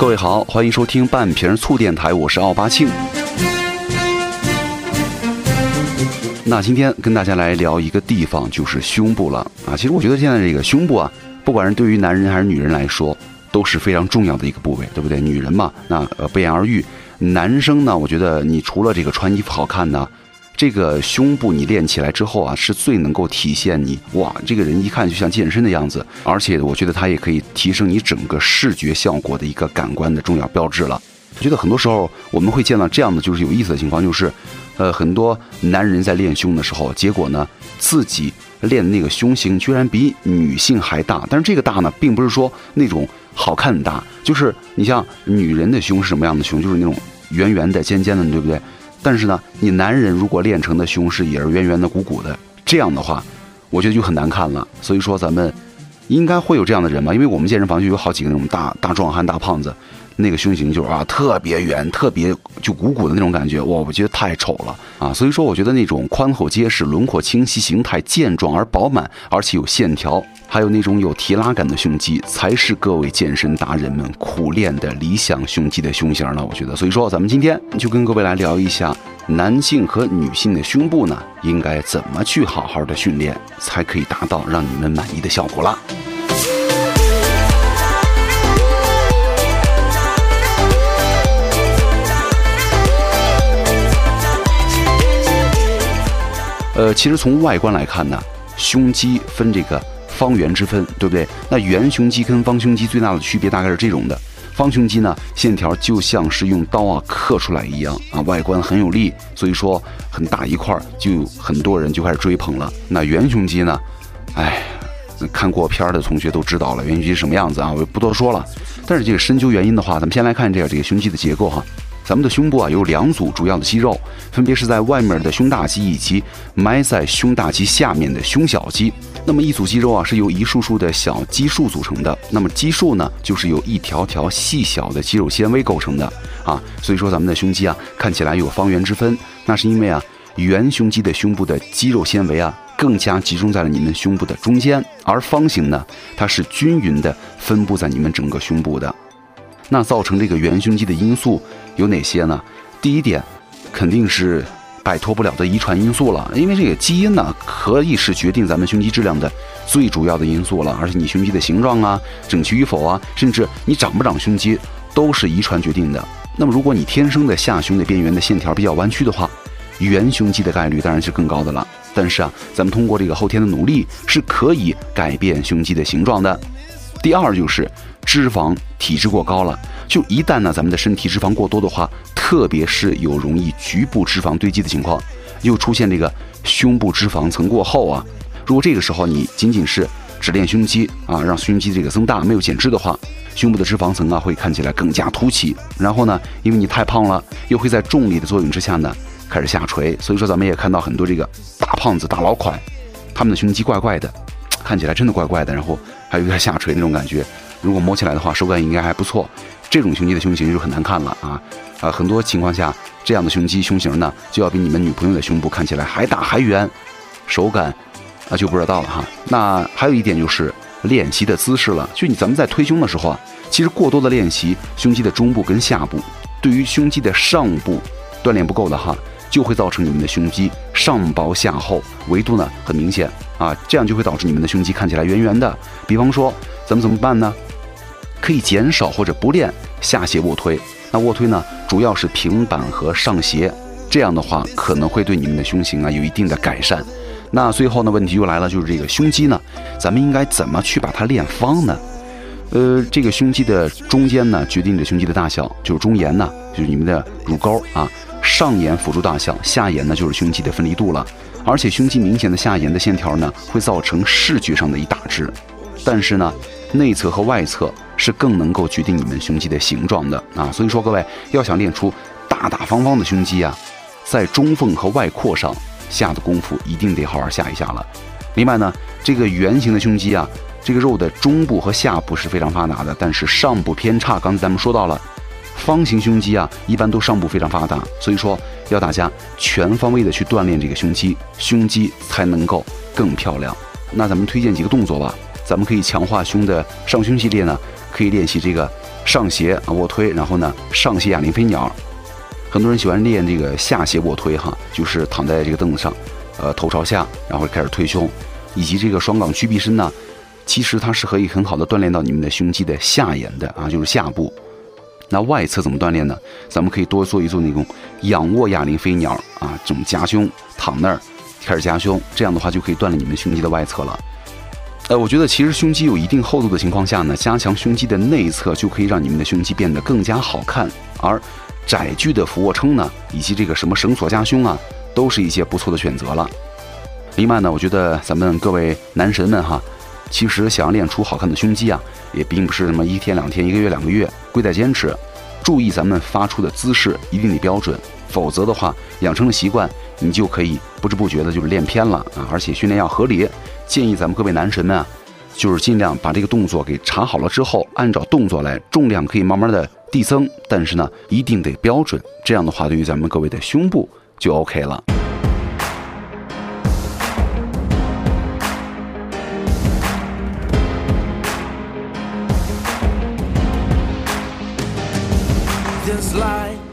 各位好，欢迎收听半瓶醋电台，我是奥巴庆。那今天跟大家来聊一个地方，就是胸部了啊。其实我觉得现在这个胸部啊，不管是对于男人还是女人来说，都是非常重要的一个部位，对不对？女人嘛，那呃不言而喻。男生呢，我觉得你除了这个穿衣服好看呢。这个胸部你练起来之后啊，是最能够体现你哇，这个人一看就像健身的样子，而且我觉得它也可以提升你整个视觉效果的一个感官的重要标志了。我觉得很多时候我们会见到这样的就是有意思的情况，就是，呃，很多男人在练胸的时候，结果呢自己练的那个胸型居然比女性还大，但是这个大呢，并不是说那种好看的大，就是你像女人的胸是什么样的胸，就是那种圆圆的、尖尖的，对不对？但是呢，你男人如果练成的胸是也是圆圆的、鼓鼓的，这样的话，我觉得就很难看了。所以说，咱们应该会有这样的人吧？因为我们健身房就有好几个那种大大壮汉、大胖子。那个胸型就是啊，特别圆，特别就鼓鼓的那种感觉，哇，我觉得太丑了啊！所以说，我觉得那种宽厚结实、轮廓清晰、形态健壮而饱满，而且有线条，还有那种有提拉感的胸肌，才是各位健身达人们苦练的理想胸肌的胸型了。我觉得，所以说，咱们今天就跟各位来聊一下男性和女性的胸部呢，应该怎么去好好的训练，才可以达到让你们满意的效果了。呃，其实从外观来看呢，胸肌分这个方圆之分，对不对？那圆胸肌跟方胸肌最大的区别大概是这种的：方胸肌呢，线条就像是用刀啊刻出来一样啊，外观很有力，所以说很大一块，就很多人就开始追捧了。那圆胸肌呢，哎，看过片儿的同学都知道了，圆胸肌什么样子啊，我就不多说了。但是这个深究原因的话，咱们先来看这个这个胸肌的结构哈。咱们的胸部啊有两组主要的肌肉，分别是在外面的胸大肌以及埋在胸大肌下面的胸小肌。那么一组肌肉啊是由一束束的小肌束组成的，那么肌束呢就是由一条条细小的肌肉纤维构成的啊。所以说咱们的胸肌啊看起来有方圆之分，那是因为啊圆胸肌的胸部的肌肉纤维啊更加集中在了你们胸部的中间，而方形呢它是均匀的分布在你们整个胸部的。那造成这个圆胸肌的因素有哪些呢？第一点，肯定是摆脱不了的遗传因素了。因为这个基因呢，可以是决定咱们胸肌质量的最主要的因素了。而且你胸肌的形状啊、整齐与否啊，甚至你长不长胸肌，都是遗传决定的。那么如果你天生的下胸的边缘的线条比较弯曲的话，圆胸肌的概率当然是更高的了。但是啊，咱们通过这个后天的努力是可以改变胸肌的形状的。第二就是。脂肪体质过高了，就一旦呢咱们的身体脂肪过多的话，特别是有容易局部脂肪堆积的情况，又出现这个胸部脂肪层过厚啊。如果这个时候你仅仅是只练胸肌啊，让胸肌这个增大，没有减脂的话，胸部的脂肪层啊会看起来更加凸起。然后呢，因为你太胖了，又会在重力的作用之下呢开始下垂。所以说咱们也看到很多这个大胖子、大老款，他们的胸肌怪怪的，看起来真的怪怪的，然后还有点下垂那种感觉。如果摸起来的话，手感应该还不错。这种胸肌的胸型就很难看了啊！啊，很多情况下，这样的胸肌胸型呢，就要比你们女朋友的胸部看起来还大还圆，手感啊就不知道了哈。那还有一点就是练习的姿势了。就你咱们在推胸的时候啊，其实过多的练习胸肌的中部跟下部，对于胸肌的上部锻炼不够的哈，就会造成你们的胸肌上薄下厚，维度呢很明显啊，这样就会导致你们的胸肌看起来圆圆的。比方说，咱们怎么办呢？可以减少或者不练下斜卧推，那卧推呢，主要是平板和上斜，这样的话可能会对你们的胸型啊有一定的改善。那最后呢，问题又来了，就是这个胸肌呢，咱们应该怎么去把它练方呢？呃，这个胸肌的中间呢，决定着胸肌的大小，就是中沿呢，就是你们的乳沟啊，上沿辅助大小，下沿呢就是胸肌的分离度了。而且胸肌明显的下沿的线条呢，会造成视觉上的一大致，但是呢，内侧和外侧。是更能够决定你们胸肌的形状的啊，所以说各位要想练出大大方方的胸肌啊，在中缝和外扩上下的功夫一定得好好下一下了。另外呢，这个圆形的胸肌啊，这个肉的中部和下部是非常发达的，但是上部偏差。刚才咱们说到了，方形胸肌啊，一般都上部非常发达，所以说要大家全方位的去锻炼这个胸肌，胸肌才能够更漂亮。那咱们推荐几个动作吧，咱们可以强化胸的上胸系列呢。可以练习这个上斜啊卧推，然后呢上斜哑铃飞鸟。很多人喜欢练这个下斜卧推哈，就是躺在这个凳子上，呃头朝下，然后开始推胸，以及这个双杠屈臂伸呢，其实它是可以很好的锻炼到你们的胸肌的下沿的啊，就是下部。那外侧怎么锻炼呢？咱们可以多做一做那种仰卧哑铃飞鸟啊，这种夹胸躺那儿开始夹胸，这样的话就可以锻炼你们胸肌的外侧了。呃，我觉得其实胸肌有一定厚度的情况下呢，加强胸肌的内侧就可以让你们的胸肌变得更加好看。而窄距的俯卧撑呢，以及这个什么绳索夹胸啊，都是一些不错的选择了。另外呢，我觉得咱们各位男神们哈，其实想要练出好看的胸肌啊，也并不是什么一天两天、一个月两个月，贵在坚持。注意咱们发出的姿势一定得标准，否则的话，养成了习惯，你就可以不知不觉的就是练偏了啊。而且训练要合理。建议咱们各位男神们啊，就是尽量把这个动作给查好了之后，按照动作来，重量可以慢慢的递增，但是呢，一定得标准。这样的话，对于咱们各位的胸部就 OK 了。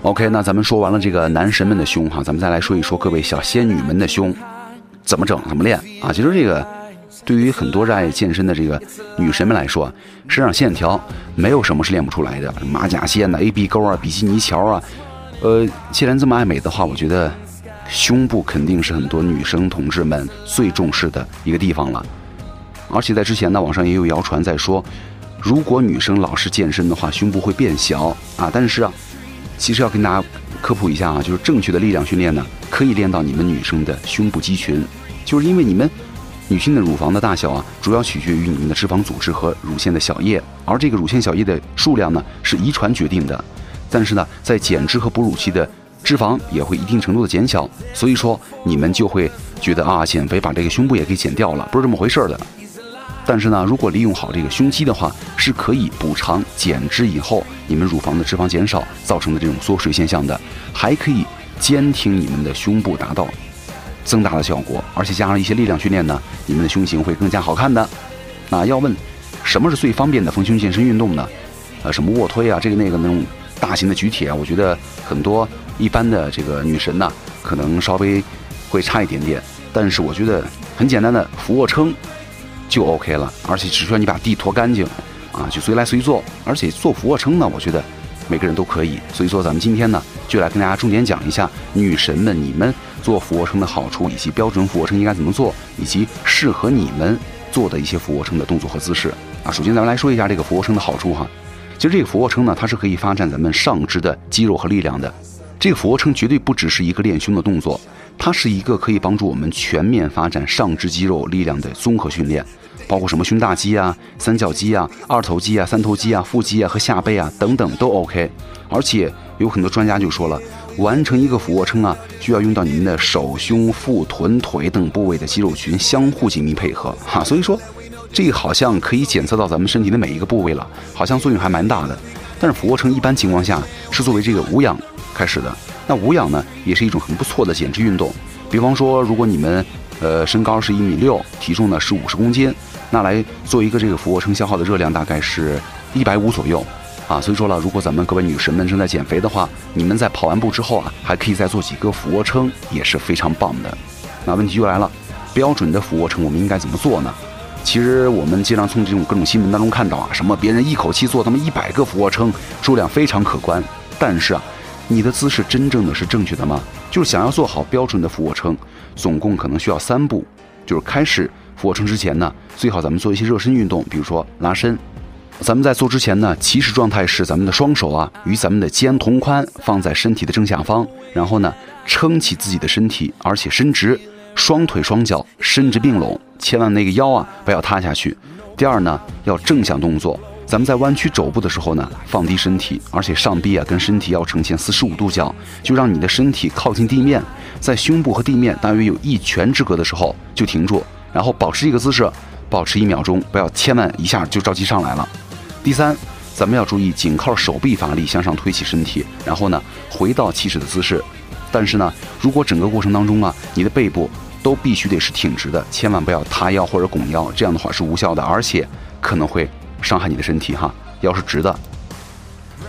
OK，那咱们说完了这个男神们的胸哈，咱们再来说一说各位小仙女们的胸，怎么整，怎么练啊？其实这个。对于很多热爱健身的这个女神们来说，身上线条没有什么是练不出来的，马甲线呐、A B 勾啊、比基尼桥啊，呃，既然这么爱美的话，我觉得胸部肯定是很多女生同志们最重视的一个地方了。而且在之前呢，网上也有谣传在说，如果女生老是健身的话，胸部会变小啊。但是啊，其实要跟大家科普一下啊，就是正确的力量训练呢，可以练到你们女生的胸部肌群，就是因为你们。女性的乳房的大小啊，主要取决于你们的脂肪组织和乳腺的小叶，而这个乳腺小叶的数量呢，是遗传决定的。但是呢，在减脂和哺乳期的脂肪也会一定程度的减小，所以说你们就会觉得啊，减肥把这个胸部也给减掉了，不是这么回事的。但是呢，如果利用好这个胸肌的话，是可以补偿减脂以后你们乳房的脂肪减少造成的这种缩水现象的，还可以坚挺你们的胸部，达到。增大的效果，而且加上一些力量训练呢，你们的胸型会更加好看的。那要问什么是最方便的丰胸健身运动呢？呃，什么卧推啊，这个那个那种大型的举铁啊，我觉得很多一般的这个女神呢，可能稍微会差一点点。但是我觉得很简单的俯卧撑就 OK 了，而且只需要你把地拖干净啊，就随来随做。而且做俯卧撑呢，我觉得每个人都可以。所以说咱们今天呢，就来跟大家重点讲一下女神们你们。做俯卧撑的好处，以及标准俯卧撑应该怎么做，以及适合你们做的一些俯卧撑的动作和姿势啊。首先，咱们来说一下这个俯卧撑的好处哈。其实这个俯卧撑呢，它是可以发展咱们上肢的肌肉和力量的。这个俯卧撑绝对不只是一个练胸的动作，它是一个可以帮助我们全面发展上肢肌肉力量的综合训练，包括什么胸大肌啊、三角肌啊、二头肌啊、三头肌啊、腹肌啊和下背啊等等都 OK。而且有很多专家就说了。完成一个俯卧撑啊，需要用到你们的手、胸、腹、臀、腿等部位的肌肉群相互紧密配合 哈，所以说，这好像可以检测到咱们身体的每一个部位了，好像作用还蛮大的。但是俯卧撑一般情况下是作为这个无氧开始的，那无氧呢也是一种很不错的减脂运动。比方说，如果你们呃身高是一米六，体重呢是五十公斤，那来做一个这个俯卧撑消耗的热量大概是一百五左右。啊，所以说了，如果咱们各位女神们正在减肥的话，你们在跑完步之后啊，还可以再做几个俯卧撑，也是非常棒的。那问题就来了，标准的俯卧撑我们应该怎么做呢？其实我们经常从这种各种新闻当中看到啊，什么别人一口气做他们一百个俯卧撑，数量非常可观。但是啊，你的姿势真正的是正确的吗？就是想要做好标准的俯卧撑，总共可能需要三步。就是开始俯卧撑之前呢，最好咱们做一些热身运动，比如说拉伸。咱们在做之前呢，起始状态是咱们的双手啊与咱们的肩同宽，放在身体的正下方，然后呢撑起自己的身体，而且伸直，双腿双脚伸直并拢，千万那个腰啊不要塌下去。第二呢，要正向动作，咱们在弯曲肘部的时候呢，放低身体，而且上臂啊跟身体要呈现四十五度角，就让你的身体靠近地面，在胸部和地面大约有一拳之隔的时候就停住，然后保持这个姿势，保持一秒钟，不要千万一下就着急上来了。第三，咱们要注意紧靠手臂发力向上推起身体，然后呢回到起始的姿势。但是呢，如果整个过程当中啊，你的背部都必须得是挺直的，千万不要塌腰或者拱腰，这样的话是无效的，而且可能会伤害你的身体哈。腰是直的。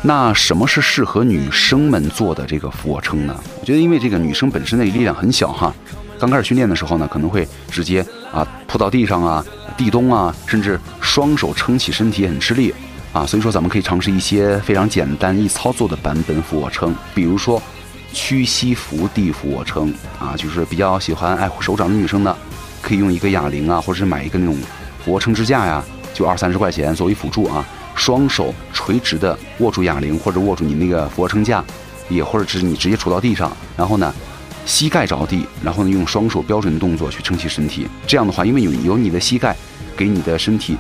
那什么是适合女生们做的这个俯卧撑呢？我觉得，因为这个女生本身的力量很小哈，刚开始训练的时候呢，可能会直接啊扑到地上啊、地咚啊，甚至双手撑起身体也很吃力啊。所以说，咱们可以尝试一些非常简单易操作的版本俯卧撑，比如说屈膝伏地俯卧撑啊，就是比较喜欢爱护手掌的女生呢，可以用一个哑铃啊，或者是买一个那种俯卧撑支架呀，就二三十块钱作为辅助啊。双手垂直的握住哑铃，或者握住你那个俯卧撑架，也或者是你直接杵到地上，然后呢，膝盖着地，然后呢用双手标准的动作去撑起身体。这样的话，因为有有你的膝盖给你的身体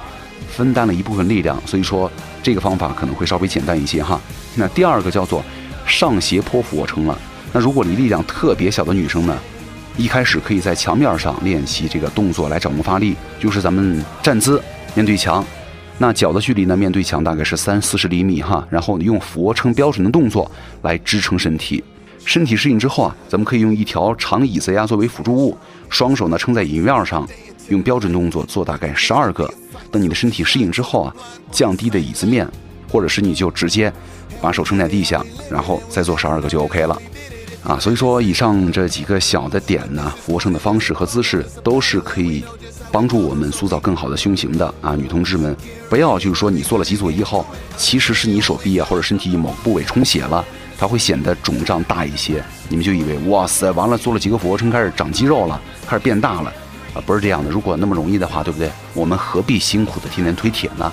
分担了一部分力量，所以说这个方法可能会稍微简单一些哈。那第二个叫做上斜坡俯卧撑了。那如果你力量特别小的女生呢，一开始可以在墙面上练习这个动作来掌握发力，就是咱们站姿面对墙。那脚的距离呢？面对墙大概是三四十厘米哈，然后你用俯卧撑标准的动作来支撑身体。身体适应之后啊，咱们可以用一条长椅子呀作为辅助物，双手呢撑在椅面上，用标准动作做大概十二个。等你的身体适应之后啊，降低的椅子面，或者是你就直接把手撑在地下，然后再做十二个就 OK 了。啊，所以说以上这几个小的点呢，俯卧撑的方式和姿势都是可以。帮助我们塑造更好的胸型的啊，女同志们，不要就是说你做了几组以后，其实是你手臂啊或者身体某部位充血了，它会显得肿胀大一些，你们就以为哇塞，完了做了几个俯卧撑开始长肌肉了，开始变大了，啊，不是这样的。如果那么容易的话，对不对？我们何必辛苦的天天推铁呢？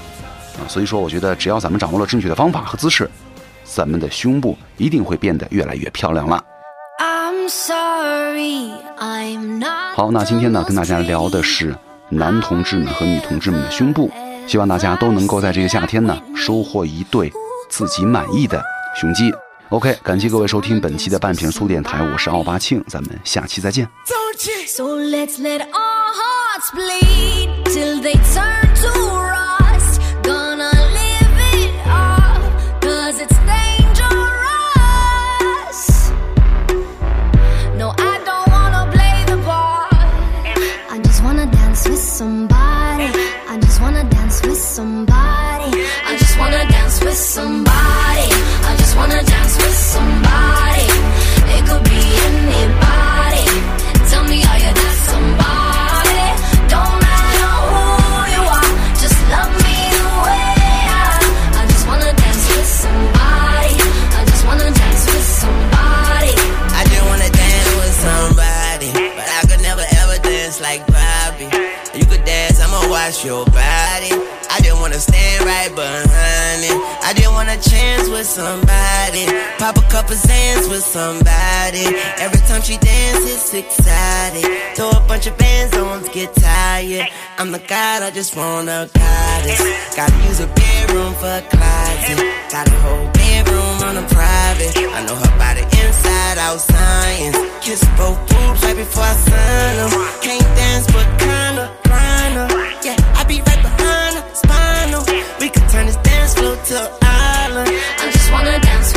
啊，所以说我觉得只要咱们掌握了正确的方法和姿势，咱们的胸部一定会变得越来越漂亮了。好，那今天呢，跟大家聊的是男同志们和女同志们的胸部，希望大家都能够在这个夏天呢，收获一对自己满意的胸肌。OK，感谢各位收听本期的半瓶醋电台，我是奥巴庆，咱们下期再见。your with somebody. Pop a couple Zans with somebody. Every time she dances, exciting. Throw a bunch of bands on, get tired. I'm the god, I just wanna goddess. Gotta use a bedroom for a closet. Got a whole bedroom on a private. I know her body inside out science. Kiss both boobs right before I sign them. Can't dance, but kinda grind. Yeah, I be right behind her, spinal. We could turn this dance floor to an island. I just wanna dance